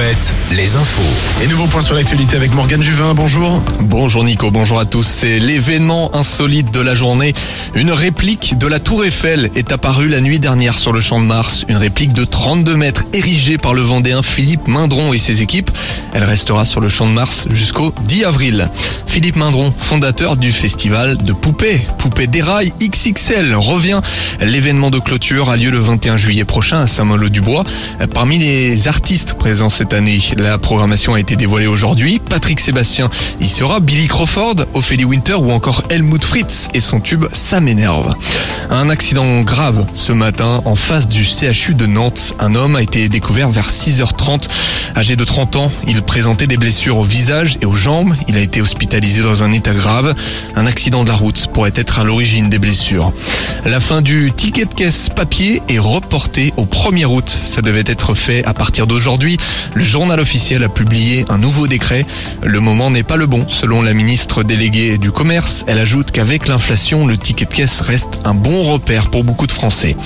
Alouette, les infos. Et nouveau point sur l'actualité avec Morgane Juvin, bonjour. Bonjour Nico, bonjour à tous. C'est l'événement insolite de la journée. Une réplique de la Tour Eiffel est apparue la nuit dernière sur le Champ de Mars. Une réplique de 32 mètres érigée par le Vendéen Philippe Mindron et ses équipes. Elle restera sur le Champ de Mars jusqu'au 10 avril. Philippe Mindron, fondateur du festival de poupées, Poupées dérail XXL, revient. L'événement de clôture a lieu le 21 juillet prochain à Saint-Malo-du-Bois. Parmi les artistes présents cette année, la programmation a été dévoilée aujourd'hui. Patrick Sébastien y sera, Billy Crawford, Ophélie Winter ou encore Helmut Fritz et son tube Ça m'énerve. Un accident grave ce matin en face du CHU de Nantes. Un homme a été découvert vers 6h30. Âgé de 30 ans, il présentait des blessures au visage et aux jambes. Il a été hospitalisé dans un état grave. Un accident de la route pourrait être à l'origine des blessures. La fin du ticket de caisse papier est reportée au 1er août. Ça devait être fait à partir d'aujourd'hui. Le journal officiel a publié un nouveau décret. Le moment n'est pas le bon, selon la ministre déléguée du commerce. Elle ajoute qu'avec l'inflation, le ticket de caisse reste un bon repère pour beaucoup de Français.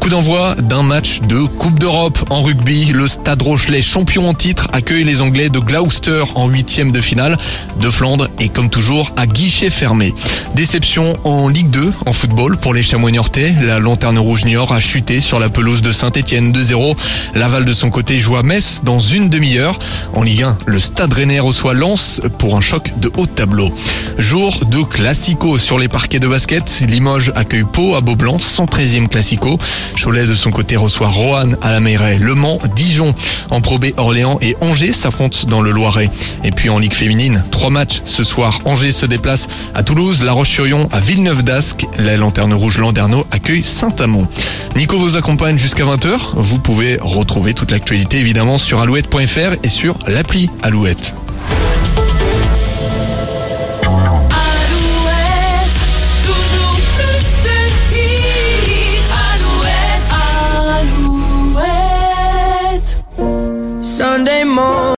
Coup d'envoi d'un match de Coupe d'Europe en rugby. Le Stade Rochelet, champion en titre, accueille les Anglais de Gloucester en huitième de finale. De Flandre et comme toujours à guichet fermé. Déception en Ligue 2 en football pour les Chamois niortais. La Lanterne Rouge Niort a chuté sur la pelouse de Saint-Etienne 2-0. Laval de son côté joue à Metz dans une demi-heure. En Ligue 1, le Stade Rennais reçoit Lens pour un choc de haut tableau. Jour de classico sur les parquets de basket. Limoges accueille Pau à Beaublanc, 113e classico. Cholet de son côté reçoit Roanne à la Mairie, Le Mans, Dijon. En Pro Orléans et Angers s'affrontent dans le Loiret. Et puis en Ligue féminine, trois matchs ce soir. Angers se déplace à Toulouse, La Roche-sur-Yon à Villeneuve d'Ascq. La Lanterne Rouge Landerneau accueille Saint-Amand. Nico vous accompagne jusqu'à 20h. Vous pouvez retrouver toute l'actualité évidemment sur alouette.fr et sur l'appli Alouette.